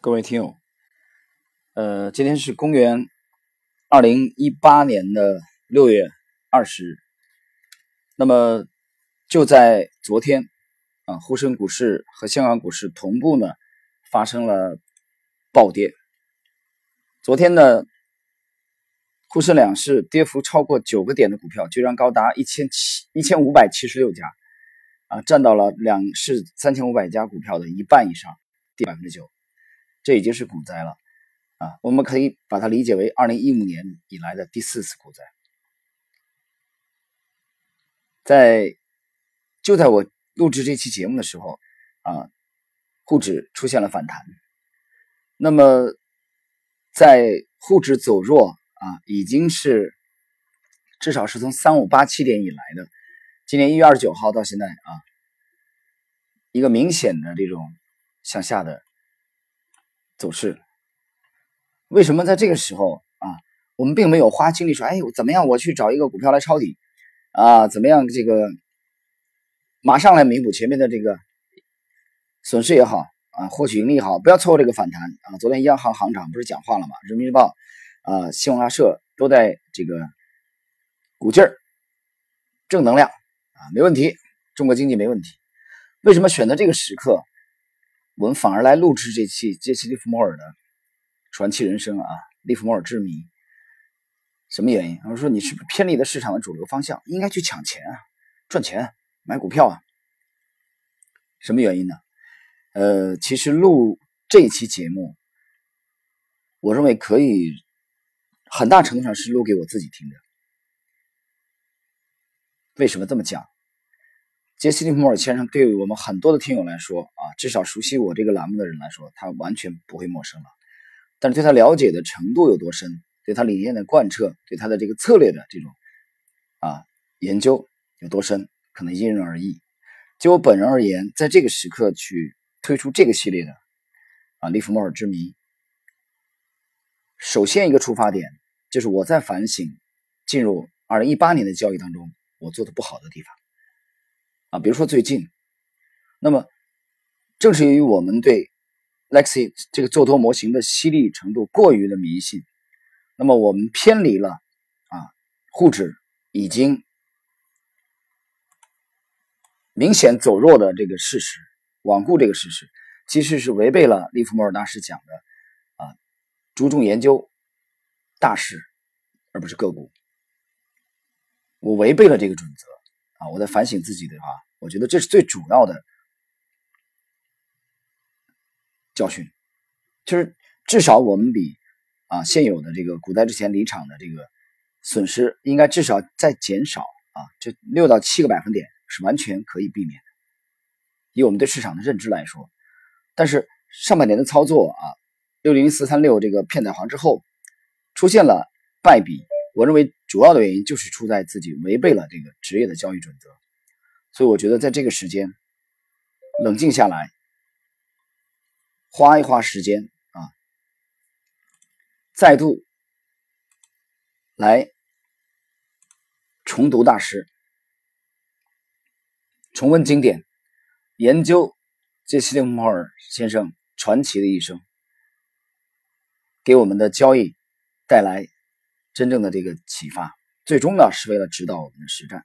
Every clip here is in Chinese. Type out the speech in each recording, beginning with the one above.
各位听友，呃，今天是公元二零一八年的六月二十日。那么就在昨天啊，沪深股市和香港股市同步呢发生了暴跌。昨天呢，沪深两市跌幅超过九个点的股票居然高达一千七一千五百七十六家，啊，占到了两市三千五百家股票的一半以上，跌百分之九。这已经是股灾了，啊，我们可以把它理解为二零一五年以来的第四次股灾。在就在我录制这期节目的时候，啊，沪指出现了反弹。那么，在沪指走弱啊，已经是至少是从三五八七点以来的，今年一月二十九号到现在啊，一个明显的这种向下的。走势，为什么在这个时候啊，我们并没有花精力说，哎，怎么样，我去找一个股票来抄底啊？怎么样，这个马上来弥补前面的这个损失也好啊，获取盈利也好，不要错过这个反弹啊！昨天央行行长不是讲话了吗？人民日报啊，新华社都在这个鼓劲儿，正能量啊，没问题，中国经济没问题。为什么选择这个时刻？我们反而来录制这期杰西·利弗莫尔的传奇人生啊，利弗莫尔之谜。什么原因？我说你是不是偏离了市场的主流方向？应该去抢钱啊，赚钱，买股票啊。什么原因呢？呃，其实录这一期节目，我认为可以很大程度上是录给我自己听的。为什么这么讲？杰西·利弗莫尔先生对于我们很多的听友来说啊，至少熟悉我这个栏目的人来说，他完全不会陌生了。但是对他了解的程度有多深，对他理念的贯彻，对他的这个策略的这种啊研究有多深，可能因人而异。就我本人而言，在这个时刻去推出这个系列的啊《利弗莫尔之谜》，首先一个出发点就是我在反省进入二零一八年的交易当中我做的不好的地方。啊，比如说最近，那么正是由于我们对 Lexi 这个做多模型的犀利程度过于的迷信，那么我们偏离了啊，沪指已经明显走弱的这个事实，罔顾这个事实，其实是违背了利弗莫尔大师讲的啊，注重研究大势而不是个股，我违背了这个准则。啊，我在反省自己的话，我觉得这是最主要的教训，就是至少我们比啊现有的这个股灾之前离场的这个损失，应该至少在减少啊，这六到七个百分点是完全可以避免的。以我们对市场的认知来说，但是上半年的操作啊，六零四三六这个片仔癀之后出现了败笔。我认为主要的原因就是出在自己违背了这个职业的交易准则，所以我觉得在这个时间冷静下来，花一花时间啊，再度来重读大师，重温经典，研究杰西·利弗莫尔先生传奇的一生，给我们的交易带来。真正的这个启发，最终呢是为了指导我们的实战。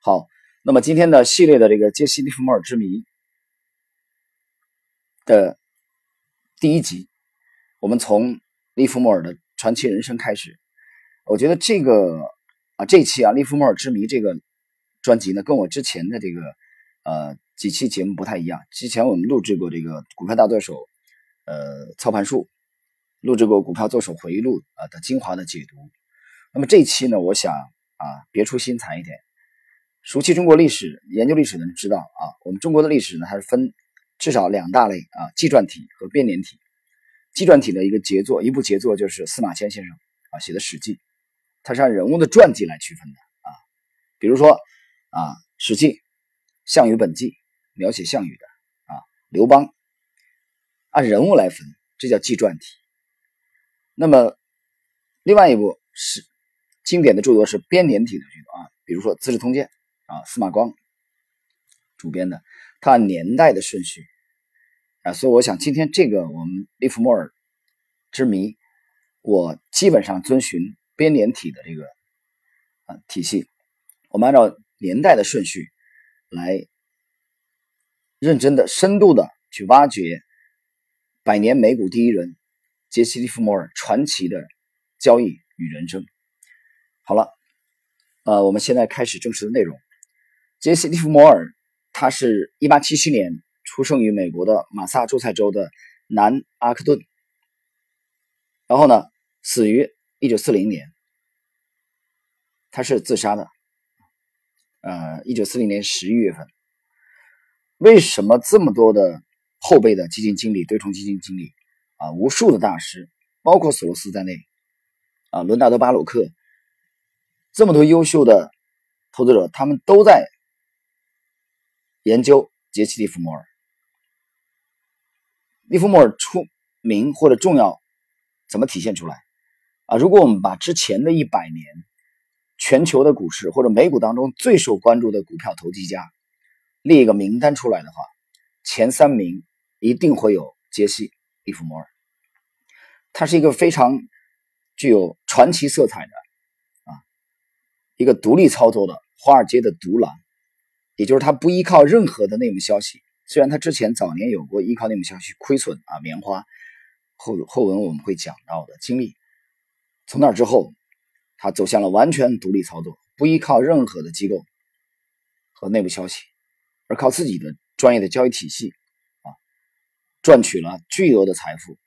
好，那么今天的系列的这个杰西·利弗莫尔之谜的第一集，我们从利弗莫尔的传奇人生开始。我觉得这个啊，这期啊，利弗莫尔之谜这个专辑呢，跟我之前的这个呃几期节目不太一样。之前我们录制过这个股票大作手呃操盘术。录制过股票作手回忆录啊的精华的解读，那么这一期呢，我想啊别出心裁一点。熟悉中国历史、研究历史的人知道啊，我们中国的历史呢，它是分至少两大类啊，纪传体和编年体。纪传体的一个杰作，一部杰作就是司马迁先生啊写的《史记》，它是按人物的传记来区分的啊。比如说啊，《史记·项羽本纪》描写项羽的啊，刘邦按人物来分，这叫纪传体。那么，另外一部是经典的著作是编年体的著作啊，比如说《资治通鉴》啊，司马光主编的，它按年代的顺序，啊，所以我想今天这个我们利弗莫尔之谜，我基本上遵循编年体的这个啊体系，我们按照年代的顺序来认真的、深度的去挖掘百年美股第一人杰西·利弗莫尔传奇的交易与人生。好了，呃，我们现在开始正式的内容。杰西·利弗摩尔，他是一八七七年出生于美国的马萨诸塞州的南阿克顿，然后呢，死于一九四零年。他是自杀的，呃，一九四零年十一月份。为什么这么多的后辈的基金经理、对冲基金经理啊，无数的大师，包括索罗斯在内，啊，伦纳德·巴鲁克，这么多优秀的投资者，他们都在。研究杰西·利弗莫尔，利弗莫尔出名或者重要，怎么体现出来？啊，如果我们把之前的一百年全球的股市或者美股当中最受关注的股票投机家列一个名单出来的话，前三名一定会有杰西·利弗莫尔。他是一个非常具有传奇色彩的啊，一个独立操作的华尔街的独狼。也就是他不依靠任何的内幕消息，虽然他之前早年有过依靠内幕消息亏损啊，棉花后后文我们会讲到的经历。从那之后，他走向了完全独立操作，不依靠任何的机构和内部消息，而靠自己的专业的交易体系啊，赚取了巨额的财富。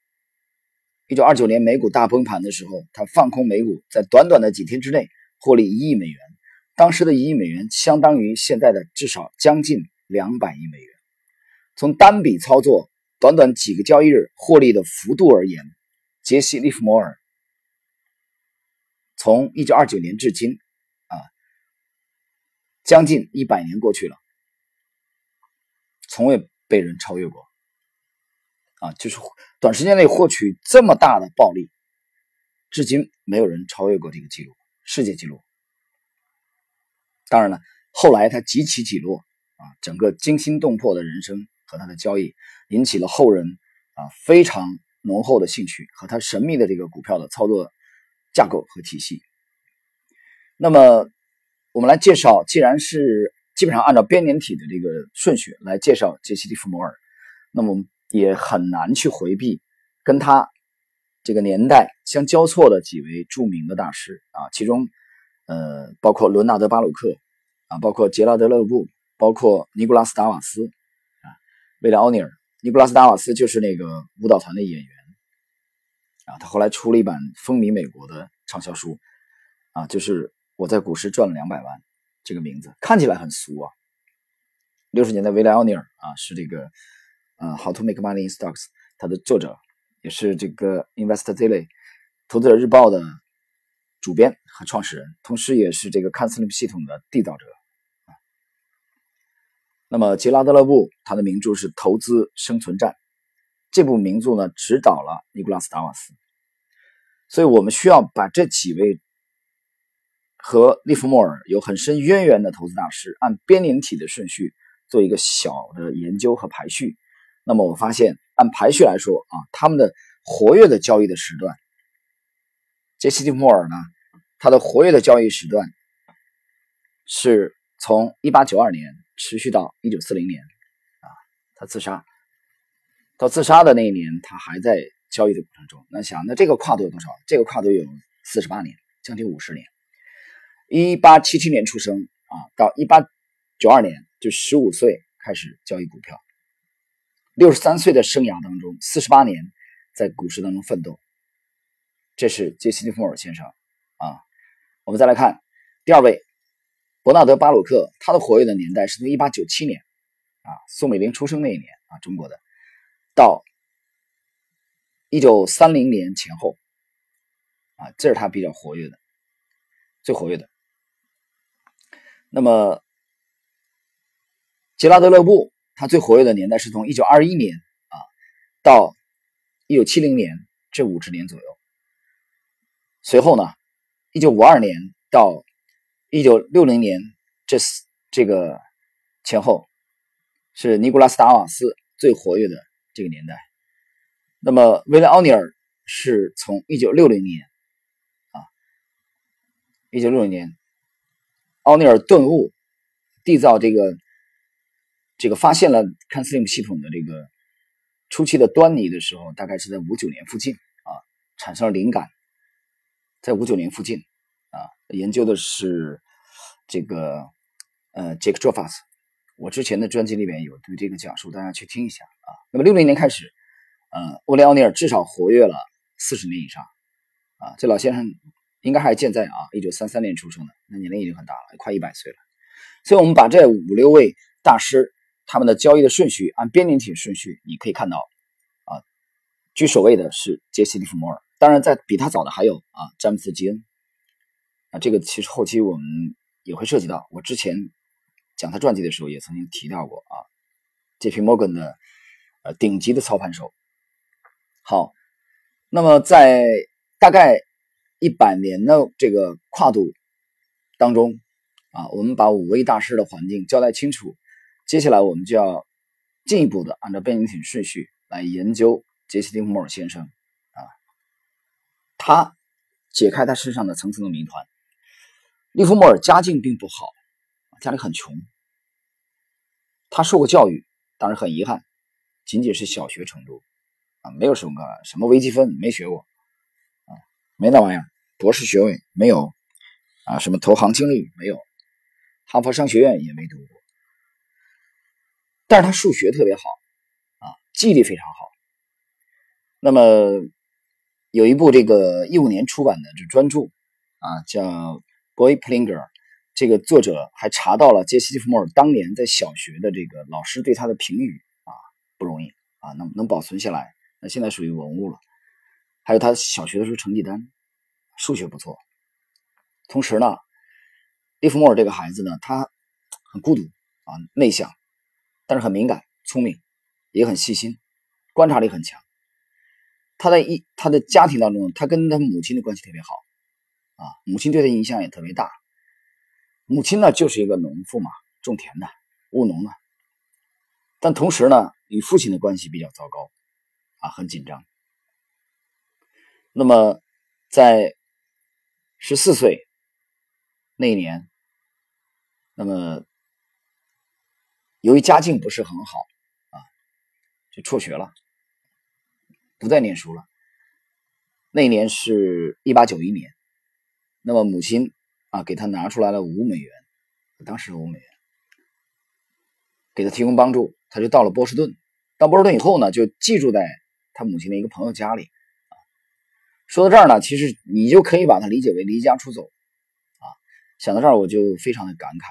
一九二九年美股大崩盘的时候，他放空美股，在短短的几天之内获利一亿美元。当时的一亿美元相当于现在的至少将近两百亿美元。从单笔操作、短短几个交易日获利的幅度而言，杰西·利弗摩尔从一九二九年至今，啊，将近一百年过去了，从未被人超越过。啊，就是短时间内获取这么大的暴利，至今没有人超越过这个记录，世界纪录。当然了，后来他几起几落啊，整个惊心动魄的人生和他的交易，引起了后人啊非常浓厚的兴趣和他神秘的这个股票的操作架构和体系。那么，我们来介绍，既然是基本上按照编年体的这个顺序来介绍杰西·利弗摩尔，那么也很难去回避跟他这个年代相交错的几位著名的大师啊，其中。呃，包括伦纳德·巴鲁克啊，包括杰拉德·勒布，包括尼古拉斯·达瓦斯啊，威廉·奥尼尔。尼古拉斯·达瓦斯就是那个舞蹈团的演员啊，他后来出了一版风靡美国的畅销书啊，就是《我在股市赚了两百万》这个名字，看起来很俗啊。六十年代，威廉·奥尼尔啊，是这个呃《How to Make Money in Stocks》他的作者，也是这个《Investor Daily》投资者日报的。主编和创始人，同时也是这个看斯林系统的缔造者。那么杰拉德勒布他的名著是《投资生存战》，这部名著呢指导了尼古拉斯达瓦斯，所以我们需要把这几位和利弗莫尔有很深渊源的投资大师按编年体的顺序做一个小的研究和排序。那么我发现按排序来说啊，他们的活跃的交易的时段。杰西·利弗莫尔呢，他的活跃的交易时段是从1892年持续到1940年，啊，他自杀，到自杀的那一年，他还在交易的过程中。那想，那这个跨度有多少？这个跨度有48年，将近50年。1877年出生啊，到1892年就15岁开始交易股票，63岁的生涯当中，48年在股市当中奋斗。这是杰西·利弗莫尔先生啊，我们再来看第二位伯纳德·巴鲁克，他的活跃的年代是从1897年啊，宋美龄出生那一年啊，中国的到1930年前后啊，这是他比较活跃的，最活跃的。那么杰拉德·勒布，他最活跃的年代是从1921年啊到1970年这五十年左右。随后呢，一九五二年到一九六零年这这个前后，是尼古拉斯达瓦斯最活跃的这个年代。那么威廉奥尼尔是从一九六零年啊，一九六零年，奥尼尔顿悟缔造这个这个发现了 CanSlim 系统的这个初期的端倪的时候，大概是在五九年附近啊，产生了灵感，在五九年附近啊，研究的是这个呃 Jake j o f a s 我之前的专辑里面有对这个讲述，大家去听一下啊。那么六零年开始。呃，威廉奥尼尔至少活跃了四十年以上，啊，这老先生应该还健在啊，一九三三年出生的，那年龄已经很大了，快一百岁了。所以，我们把这五六位大师他们的交易的顺序按编年体顺序，你可以看到，啊，居首位的是杰西·利弗莫尔，当然在比他早的还有啊，詹姆斯·基恩，啊，这个其实后期我们也会涉及到，我之前讲他传记的时候也曾经提到过啊，J.P. Morgan 的呃顶级的操盘手。好，那么在大概一百年的这个跨度当中啊，我们把五位大师的环境交代清楚。接下来我们就要进一步的按照背景挺顺序来研究杰西·利弗莫尔先生啊，他解开他身上的层层的谜团。利弗莫尔家境并不好，家里很穷，他受过教育，当然很遗憾，仅仅是小学程度。啊，没有什么什么微积分，没学过，啊，没那玩意儿，博士学位没有，啊，什么投行经历没有，哈佛商学院也没读过，但是他数学特别好，啊，记忆力非常好。那么有一部这个一五年出版的这专著，啊，叫《Boy Plinger》，这个作者还查到了杰西·利弗莫尔当年在小学的这个老师对他的评语，啊，不容易，啊，能能保存下来。那现在属于文物了，还有他小学的时候成绩单，数学不错。同时呢，利弗莫尔这个孩子呢，他很孤独啊，内向，但是很敏感、聪明，也很细心，观察力很强。他在一他的家庭当中，他跟他母亲的关系特别好啊，母亲对他影响也特别大。母亲呢就是一个农妇嘛，种田的务农的，但同时呢，与父亲的关系比较糟糕。啊，很紧张。那么，在十四岁那一年，那么由于家境不是很好啊，就辍学了，不再念书了。那一年是一八九一年，那么母亲啊给他拿出来了五美元，当时五美元，给他提供帮助，他就到了波士顿。到波士顿以后呢，就寄住在。他母亲的一个朋友家里，说到这儿呢，其实你就可以把它理解为离家出走，啊，想到这儿我就非常的感慨，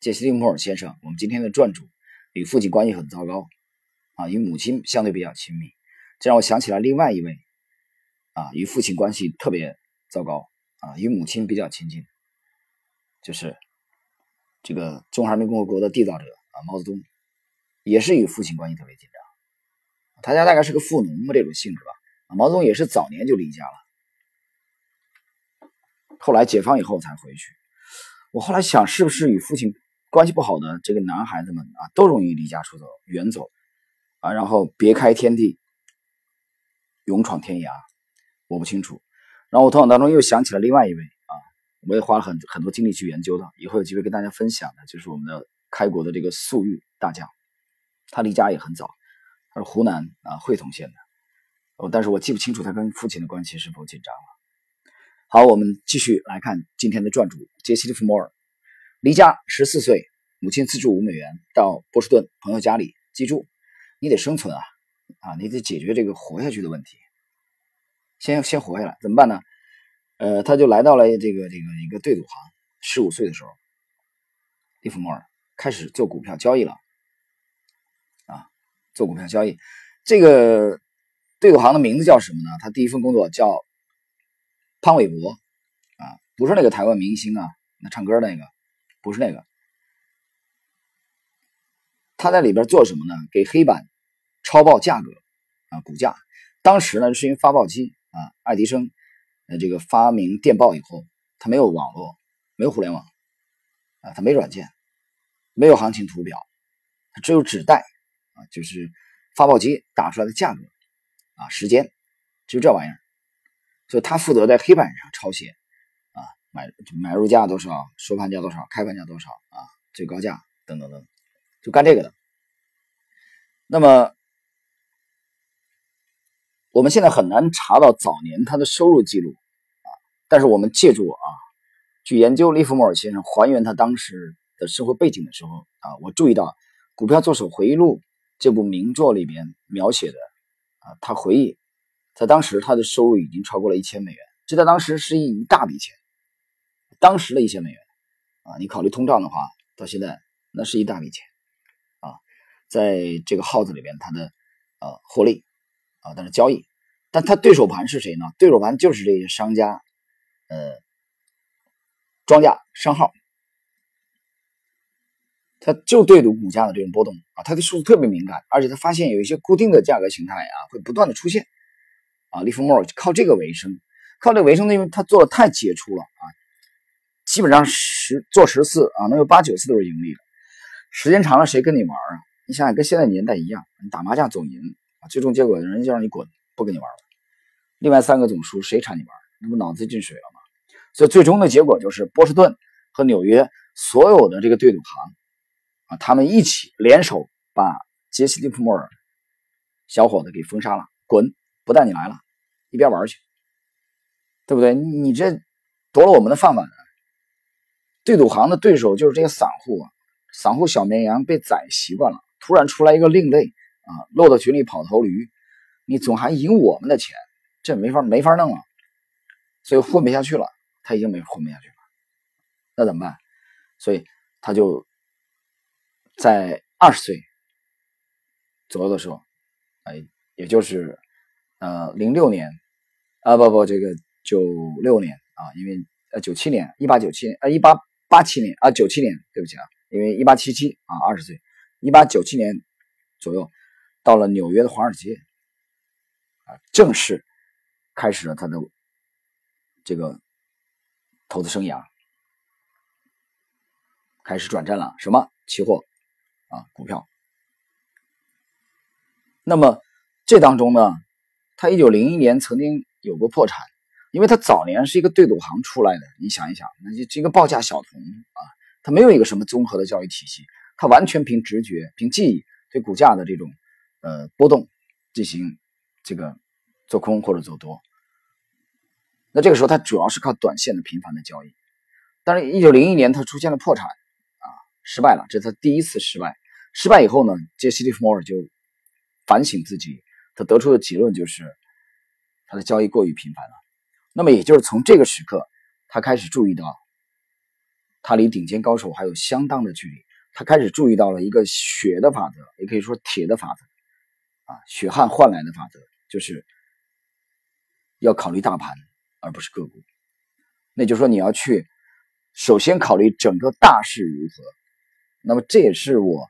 杰西·利莫尔先生，我们今天的传主，与父亲关系很糟糕，啊，与母亲相对比较亲密，这让我想起了另外一位，啊，与父亲关系特别糟糕，啊，与母亲比较亲近，就是这个中华人民共和国的缔造者啊，毛泽东，也是与父亲关系特别紧张。他家大概是个富农嘛，这种性质吧。毛泽东也是早年就离家了，后来解放以后才回去。我后来想，是不是与父亲关系不好的这个男孩子们啊，都容易离家出走、远走啊，然后别开天地、勇闯天涯？我不清楚。然后我头脑当中又想起了另外一位啊，我也花了很很多精力去研究的，以后有机会跟大家分享的，就是我们的开国的这个粟裕大将，他离家也很早。他是湖南啊会同县的，哦，但是我记不清楚他跟父亲的关系是否紧张了。好，我们继续来看今天的传主杰西·利弗莫尔，离家十四岁，母亲资助五美元到波士顿朋友家里，记住，你得生存啊，啊，你得解决这个活下去的问题，先先活下来，怎么办呢？呃，他就来到了这个这个一个对赌行，十五岁的时候，利弗莫尔开始做股票交易了。啊做股票交易，这个对赌行的名字叫什么呢？他第一份工作叫潘玮柏啊，不是那个台湾明星啊，那唱歌那个，不是那个。他在里边做什么呢？给黑板抄报价格啊，股价。当时呢是因为发报机啊，爱迪生呃这个发明电报以后，他没有网络，没有互联网啊，他没软件，没有行情图表，他只有纸带。啊，就是发报机打出来的价格啊，时间，就这玩意儿。所以他负责在黑板上抄写，买买入价多少，收盘价多少，开盘价多少啊，最高价等等等，就干这个的。那么我们现在很难查到早年他的收入记录啊，但是我们借助啊，去研究利弗莫尔先生还原他当时的社会背景的时候啊，我注意到《股票作手回忆录》这部名作里边描写的啊，他回忆。在当时，他的收入已经超过了一千美元，这在当时是一一大笔钱。当时的一千美元啊，你考虑通胀的话，到现在那是一大笔钱啊。在这个号子里边，他的呃获利啊，但是交易，但他对手盘是谁呢？对手盘就是这些商家，呃，庄家商号，他就对赌股价的这种波动啊，他对数字特别敏感，而且他发现有一些固定的价格形态啊，会不断的出现。啊，利弗莫尔靠这个为生，靠这个为生，因为他做的太杰出了啊，基本上十做十次啊，能有八九次都是盈利的。时间长了，谁跟你玩啊？你想想，跟现在年代一样，你打麻将总赢啊，最终结果人家就让你滚，不跟你玩了。另外三个总输，谁缠你玩？那不脑子进水了吗？所以最终的结果就是波士顿和纽约所有的这个对赌行啊，他们一起联手把杰西·利弗莫尔小伙子给封杀了，滚，不带你来了。一边玩去，对不对？你这夺了我们的饭碗！对赌行的对手就是这些散户啊，散户小绵羊被宰习惯了，突然出来一个另类啊，落到群里跑头驴，你总还赢我们的钱，这没法没法弄了，所以混不下去了，他已经没混不下去了，那怎么办？所以他就在二十岁左右的时候，哎，也就是。呃，零六年，啊不不，这个九六年啊，因为呃九七年，一八九七年，呃一八八七年啊九七年，对不起啊，因为一八七七啊二十岁，一八九七年左右到了纽约的华尔街，啊正式开始了他的这个投资生涯，开始转战了什么期货啊股票，那么这当中呢？他一九零一年曾经有过破产，因为他早年是一个对赌行出来的。你想一想，那就这个报价小童啊，他没有一个什么综合的教育体系，他完全凭直觉、凭记忆对股价的这种呃波动进行这个做空或者做多。那这个时候他主要是靠短线的频繁的交易。但是，一九零一年他出现了破产啊，失败了，这是他第一次失败。失败以后呢，杰西·利弗莫尔就反省自己。他得出的结论就是，他的交易过于频繁了。那么，也就是从这个时刻，他开始注意到，他离顶尖高手还有相当的距离。他开始注意到了一个血的法则，也可以说铁的法则，啊，血汗换来的法则，就是要考虑大盘而不是个股。那就是说，你要去首先考虑整个大势如何。那么，这也是我。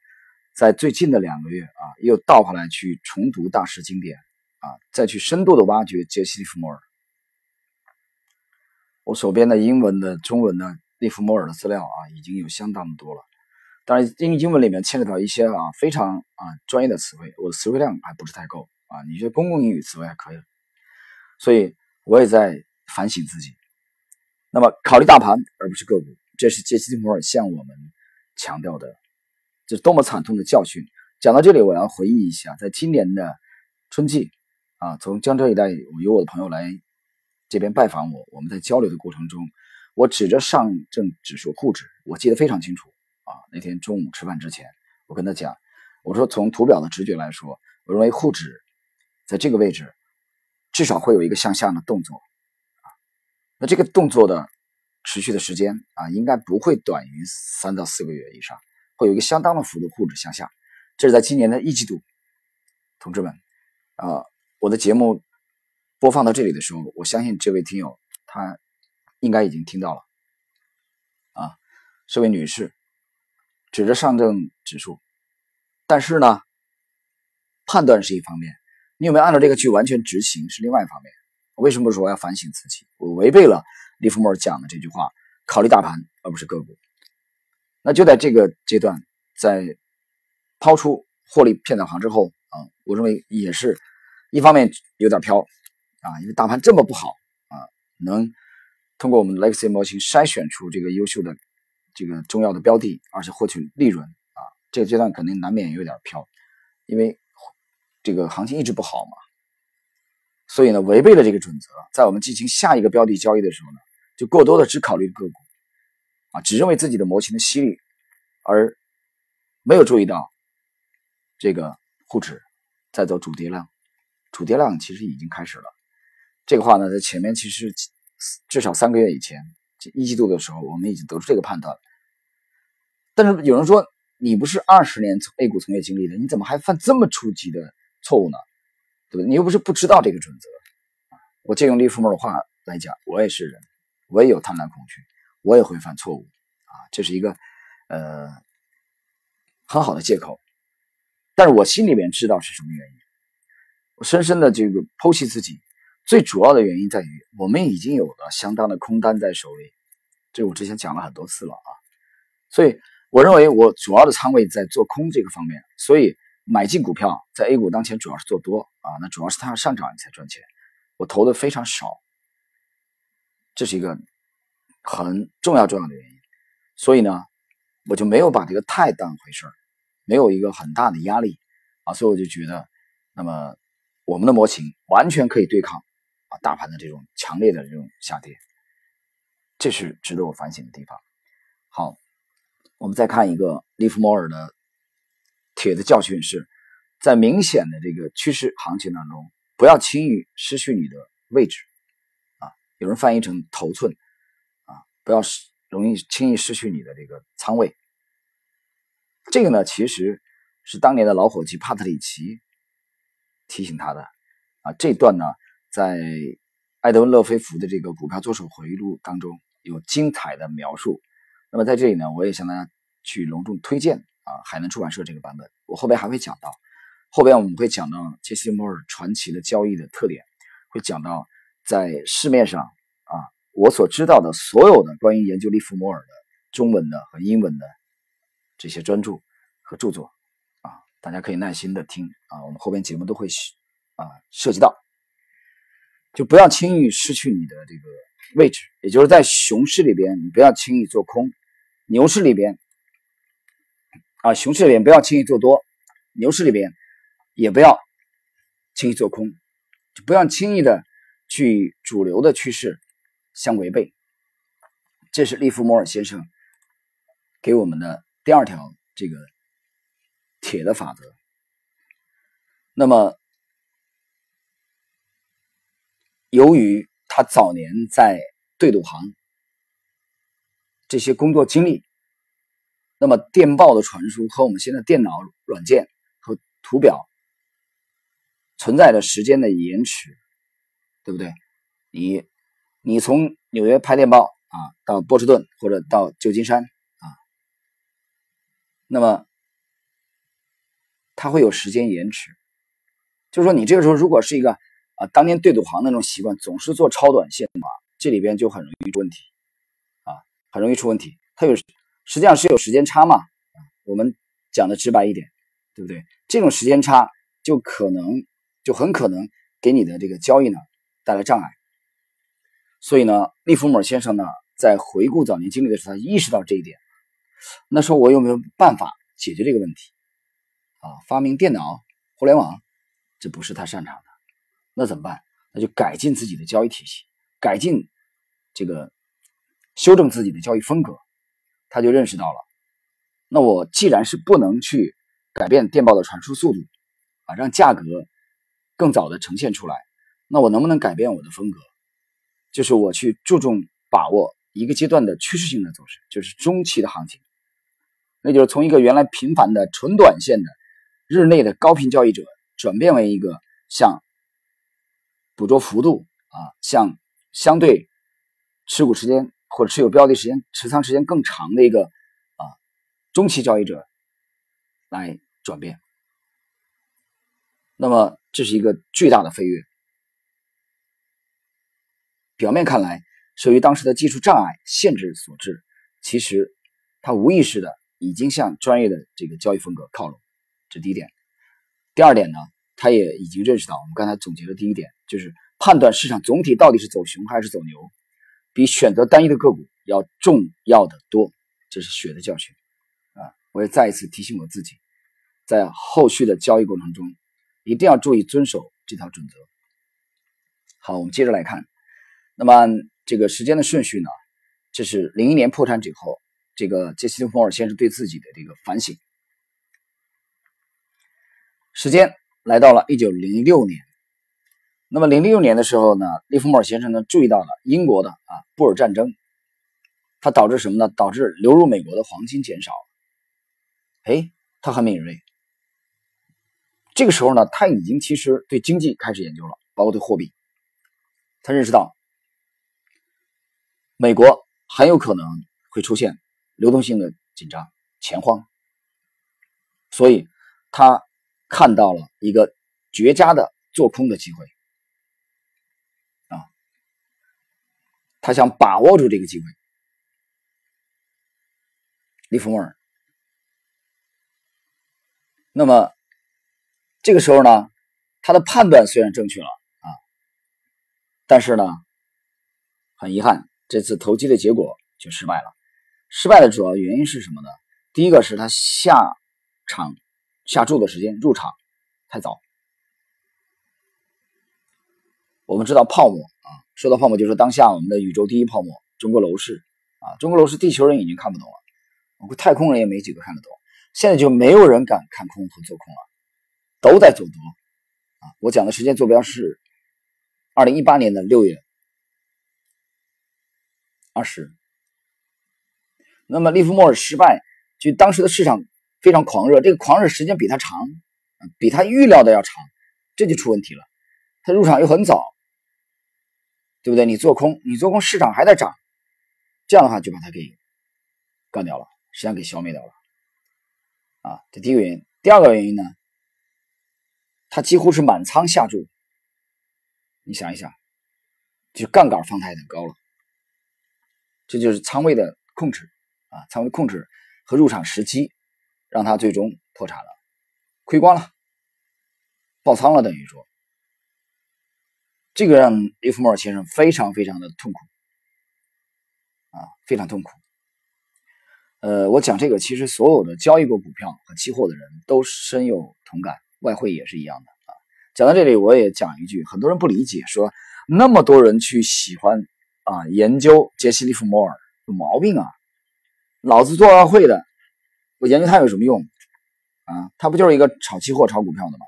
在最近的两个月啊，又倒回来去重读大师经典啊，再去深度的挖掘杰西·利弗莫尔。我手边的英文的、中文的利弗莫尔的资料啊，已经有相当的多了。当然，英英文里面牵扯到一些啊非常啊专业的词汇，我的词汇量还不是太够啊。你这公共英语词汇还可以，所以我也在反省自己。那么，考虑大盘而不是个股，这是杰西·利弗莫尔向我们强调的。这是多么惨痛的教训！讲到这里，我要回忆一下，在今年的春季，啊，从江浙一带我有我的朋友来这边拜访我，我们在交流的过程中，我指着上证指数沪指，我记得非常清楚啊。那天中午吃饭之前，我跟他讲，我说从图表的直觉来说，我认为沪指在这个位置至少会有一个向下的动作啊。那这个动作的持续的时间啊，应该不会短于三到四个月以上。会有一个相当的幅度沪指向下，这是在今年的一季度，同志们，啊，我的节目播放到这里的时候，我相信这位听友他应该已经听到了，啊，这位女士指着上证指数，但是呢，判断是一方面，你有没有按照这个去完全执行是另外一方面。我为什么说我要反省自己？我违背了利弗莫尔讲的这句话，考虑大盘而不是个股。那就在这个阶段，在抛出获利骗子行之后，啊，我认为也是一方面有点飘啊，因为大盘这么不好啊，能通过我们 Legacy 模型筛选出这个优秀的这个重要的标的，而且获取利润啊，这个阶段肯定难免有点飘，因为这个行情一直不好嘛，所以呢，违背了这个准则，在我们进行下一个标的交易的时候呢，就过多的只考虑个股啊，只认为自己的模型的犀利，而没有注意到这个沪指在走主跌浪，主跌浪其实已经开始了。这个话呢，在前面其实至少三个月以前，一季度的时候，我们已经得出这个判断了。但是有人说，你不是二十年从 A 股从业经历的，你怎么还犯这么初级的错误呢？对不对？你又不是不知道这个准则。我借用利弗莫的话来讲，我也是人，我也有贪婪恐惧，我也会犯错误啊，这是一个呃。很好的借口，但是我心里面知道是什么原因。我深深的这个剖析自己，最主要的原因在于我们已经有了相当的空单在手里，这我之前讲了很多次了啊。所以我认为我主要的仓位在做空这个方面，所以买进股票在 A 股当前主要是做多啊，那主要是它要上涨你才赚钱。我投的非常少，这是一个很重要重要的原因。所以呢。我就没有把这个太当回事儿，没有一个很大的压力啊，所以我就觉得，那么我们的模型完全可以对抗啊大盘的这种强烈的这种下跌，这是值得我反省的地方。好，我们再看一个利弗莫尔的铁的教训是，在明显的这个趋势行情当中，不要轻易失去你的位置啊，有人翻译成头寸啊，不要。容易轻易失去你的这个仓位，这个呢，其实是当年的老伙计帕特里奇提醒他的啊。这段呢，在艾德温·勒菲弗的这个《股票作手回忆录》当中有精彩的描述。那么在这里呢，我也向大家去隆重推荐啊，海南出版社这个版本。我后边还会讲到，后边我们会讲到杰西·摩尔传奇的交易的特点，会讲到在市面上啊。我所知道的所有的关于研究利弗莫尔的中文的和英文的这些专著和著作啊，大家可以耐心的听啊，我们后边节目都会啊涉及到，就不要轻易失去你的这个位置，也就是在熊市里边，你不要轻易做空；牛市里边啊，熊市里边不要轻易做多，牛市里边也不要轻易做空，就不要轻易的去主流的趋势。相违背，这是利弗莫尔先生给我们的第二条这个铁的法则。那么，由于他早年在对赌行这些工作经历，那么电报的传输和我们现在电脑软件和图表存在着时间的延迟，对不对？你。你从纽约拍电报啊，到波士顿或者到旧金山啊，那么它会有时间延迟。就是说，你这个时候如果是一个啊，当年对赌行那种习惯，总是做超短线的话，这里边就很容易出问题啊，很容易出问题。它有实际上是有时间差嘛？我们讲的直白一点，对不对？这种时间差就可能就很可能给你的这个交易呢带来障碍。所以呢，利弗莫尔先生呢，在回顾早年经历的时候，他意识到这一点。那说我有没有办法解决这个问题？啊，发明电脑、互联网，这不是他擅长的。那怎么办？那就改进自己的交易体系，改进这个修正自己的交易风格。他就认识到了，那我既然是不能去改变电报的传输速度，啊，让价格更早的呈现出来，那我能不能改变我的风格？就是我去注重把握一个阶段的趋势性的走势，就是中期的行情，那就是从一个原来频繁的纯短线的日内的高频交易者，转变为一个像捕捉幅度啊，像相对持股时间或者持有标的时间、持仓时间更长的一个啊中期交易者来转变。那么这是一个巨大的飞跃。表面看来是由于当时的技术障碍限制所致，其实他无意识的已经向专业的这个交易风格靠拢，这第一点。第二点呢，他也已经认识到，我们刚才总结的第一点就是判断市场总体到底是走熊还是走牛，比选择单一的个股要重要的多。这是血的教训啊！我也再一次提醒我自己，在后续的交易过程中，一定要注意遵守这条准则。好，我们接着来看，那么这个时间的顺序呢，这是零一年破产之后，这个杰西·利弗莫尔先生对自己的这个反省。时间来到了一九零六年，那么零六年的时候呢，利弗莫尔先生呢注意到了英国的啊布尔战争。它导致什么呢？导致流入美国的黄金减少。哎，他很敏锐。这个时候呢，他已经其实对经济开始研究了，包括对货币。他认识到美国很有可能会出现流动性的紧张、钱荒，所以他看到了一个绝佳的做空的机会。啊，他想把握住这个机会。利弗莫尔，那么这个时候呢，他的判断虽然正确了啊，但是呢，很遗憾，这次投机的结果就失败了。失败的主要原因是什么呢？第一个是他下场下注的时间入场太早。我们知道泡沫啊，说到泡沫，就是当下我们的宇宙第一泡沫——中国楼市啊，中国楼市，地球人已经看不懂了。我太空人也没几个看得懂，现在就没有人敢看空和做空了，都在做多啊！我讲的时间坐标是二零一八年的六月二十。那么利弗莫尔失败，就当时的市场非常狂热，这个狂热时间比他长，比他预料的要长，这就出问题了。他入场又很早，对不对？你做空，你做空，市场还在涨，这样的话就把他给干掉了。实际上给消灭掉了，啊，这第一个原因。第二个原因呢，他几乎是满仓下注。你想一想，就杠杆放太高了，这就是仓位的控制啊，仓位控制和入场时机，让他最终破产了，亏光了，爆仓了，等于说，这个让利弗莫尔先生非常非常的痛苦，啊，非常痛苦。呃，我讲这个，其实所有的交易过股票和期货的人都深有同感，外汇也是一样的啊。讲到这里，我也讲一句，很多人不理解，说那么多人去喜欢啊研究杰西·利弗莫尔，有毛病啊！老子做外汇的，我研究他有什么用啊？他不就是一个炒期货、炒股票的吗？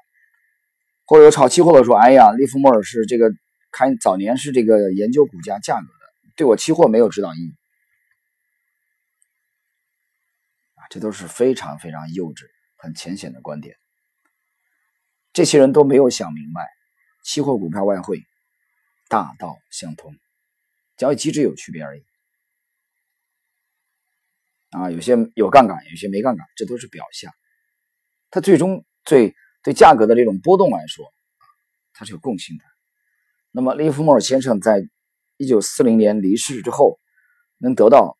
或者有炒期货的说，哎呀，利弗莫尔是这个开早年是这个研究股价价格的，对我期货没有指导意义。这都是非常非常幼稚、很浅显的观点。这些人都没有想明白，期货、股票、外汇大道相通，交易机制有区别而已。啊，有些有杠杆，有些没杠杆，这都是表象。它最终对对价格的这种波动来说，它是有共性的。那么，利弗莫尔先生在一九四零年离世之后，能得到。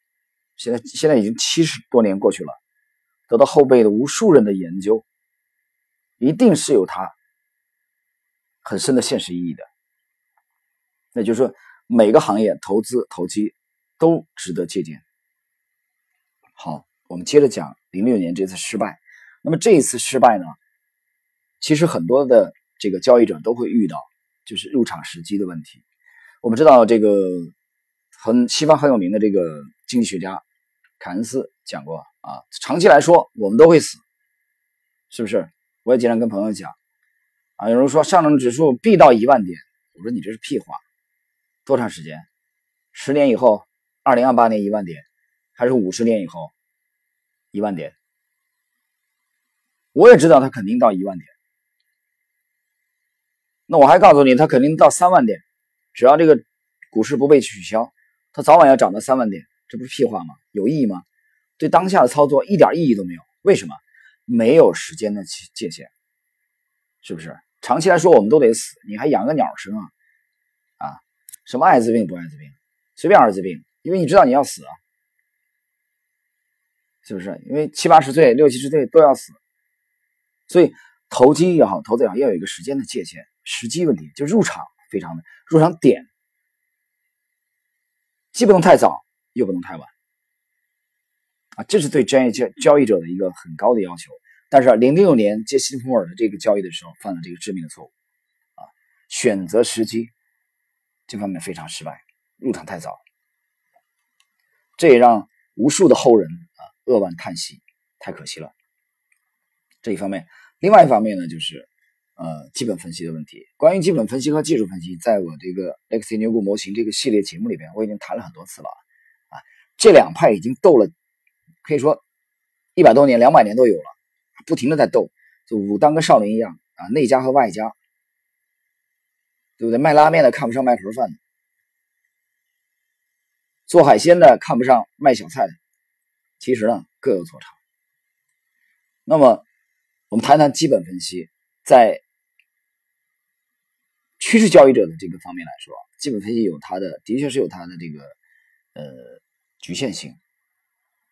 现在现在已经七十多年过去了，得到后辈的无数人的研究，一定是有它很深的现实意义的。那就是说，每个行业投资投机都值得借鉴。好，我们接着讲零六年这次失败。那么这一次失败呢，其实很多的这个交易者都会遇到，就是入场时机的问题。我们知道这个很西方很有名的这个经济学家。凯恩斯讲过啊，长期来说我们都会死，是不是？我也经常跟朋友讲啊，有人说上证指数必到一万点，我说你这是屁话，多长时间？十年以后，二零二八年一万点，还是五十年以后一万点？我也知道它肯定到一万点，那我还告诉你，它肯定到三万点，只要这个股市不被取消，它早晚要涨到三万点。这不是屁话吗？有意义吗？对当下的操作一点意义都没有。为什么？没有时间的界界限，是不是？长期来说，我们都得死，你还养个鸟生啊？啊？什么艾滋病不艾滋病？随便艾滋病，因为你知道你要死啊，是不是？因为七八十岁、六七十岁都要死，所以投机也好，投资也好，要有一个时间的界限，时机问题，就入场非常的入场点，既不能太早，又不能太晚，啊，这是对专业交交易者的一个很高的要求。但是零六年杰西·弗莫尔的这个交易的时候，犯了这个致命的错误，啊，选择时机这方面非常失败，入场太早，这也让无数的后人扼腕叹息，太可惜了。这一方面，另外一方面呢，就是呃基本分析的问题。关于基本分析和技术分析，在我这个 Lexi 牛股模型这个系列节目里边，我已经谈了很多次了啊。这两派已经斗了，可以说一百多年、两百年都有了。不停的在斗，就武当跟少林一样啊，内家和外家，对不对？卖拉面的看不上卖盒饭的，做海鲜的看不上卖小菜的，其实呢各有所长。那么我们谈谈基本分析，在趋势交易者的这个方面来说，基本分析有它的，的确是有它的这个呃局限性。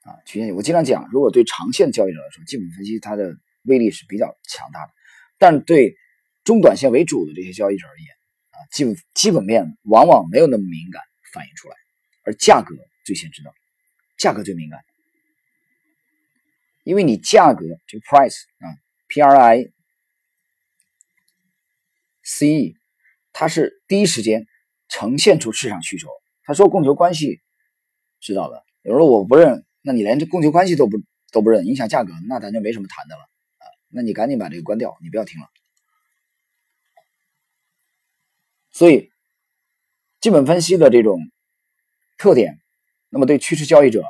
啊，局限性。我经常讲，如果对长线交易者来说，基本分析它的威力是比较强大的；但对中短线为主的这些交易者而言，啊，基本基本面往往没有那么敏感反映出来，而价格最先知道，价格最敏感，因为你价格这个 price 啊，P R I C E，它是第一时间呈现出市场需求。他说供求关系知道的，有时候我不认。那你连这供求关系都不都不认，影响价格，那咱就没什么谈的了啊！那你赶紧把这个关掉，你不要听了。所以，基本分析的这种特点，那么对趋势交易者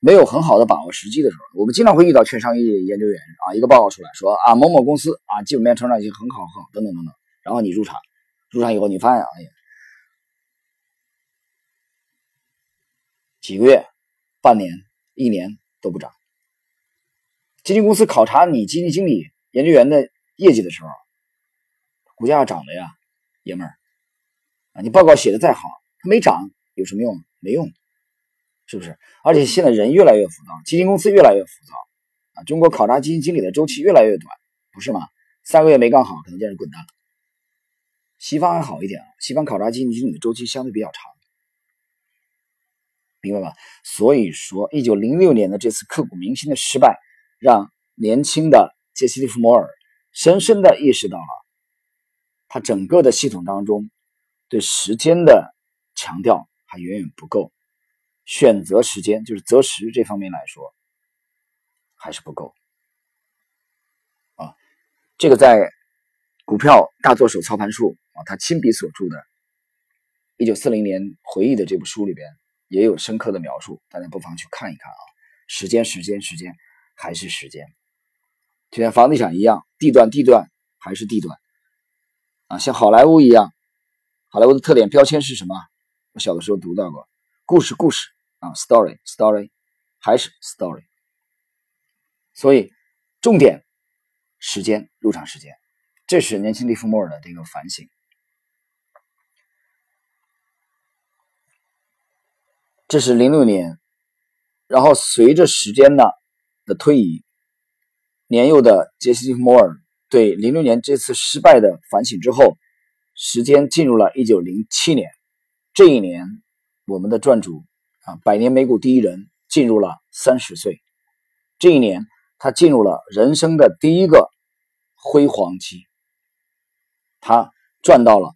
没有很好的把握时机的时候，我们经常会遇到券商业研究员啊，一个报告出来说啊，某某公司啊，基本面成长性很好很好，等等等等，然后你入场，入场以后你发现，哎呀，几个月。半年、一年都不涨。基金公司考察你基金经理、研究员的业绩的时候，股价涨的呀，爷们儿啊！你报告写的再好，它没涨有什么用？没用，是不是？而且现在人越来越浮躁，基金公司越来越浮躁啊！中国考察基金经理的周期越来越短，不是吗？三个月没干好，可能就是滚蛋了。西方还好一点啊，西方考察基金经理的周期相对比较长。明白吧？所以说，一九零六年的这次刻骨铭心的失败，让年轻的杰西·利弗摩尔深深的意识到了，他整个的系统当中对时间的强调还远远不够，选择时间就是择时这方面来说还是不够啊。这个在《股票大作手操盘术》啊，他亲笔所著的一九四零年回忆的这部书里边。也有深刻的描述，大家不妨去看一看啊！时间，时间，时间，还是时间，就像房地产一样，地段，地段，还是地段啊！像好莱坞一样，好莱坞的特点标签是什么？我小的时候读到过，故事，故事啊，story，story，还是 story。所以，重点，时间，入场时间，这是年轻利弗莫尔的这个反省。这是零六年，然后随着时间呢的推移，年幼的杰西·摩尔对零六年这次失败的反省之后，时间进入了一九零七年。这一年，我们的赚主百年美股第一人进入了三十岁。这一年，他进入了人生的第一个辉煌期，他赚到了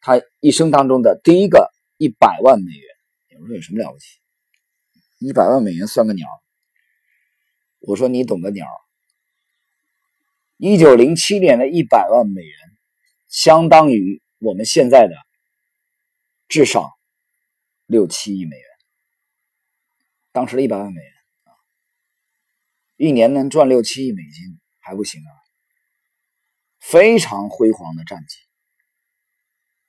他一生当中的第一个一百万美元。我说有什么了不起？一百万美元算个鸟！我说你懂个鸟！一九零七年的一百万美元，相当于我们现在的至少六七亿美元。当时的一百万美元啊，一年能赚六七亿美金还不行啊！非常辉煌的战绩。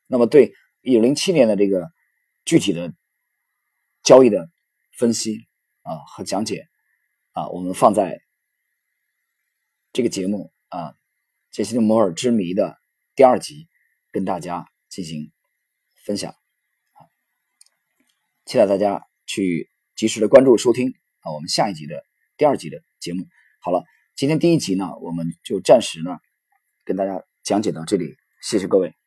那么对一九零七年的这个具体的。交易的分析啊和讲解啊，我们放在这个节目啊《杰西·摩尔之谜》的第二集跟大家进行分享，期待大家去及时的关注收听啊我们下一集的第二集的节目。好了。今天第一集呢，我们就暂时呢跟大家讲解到这里，谢谢各位。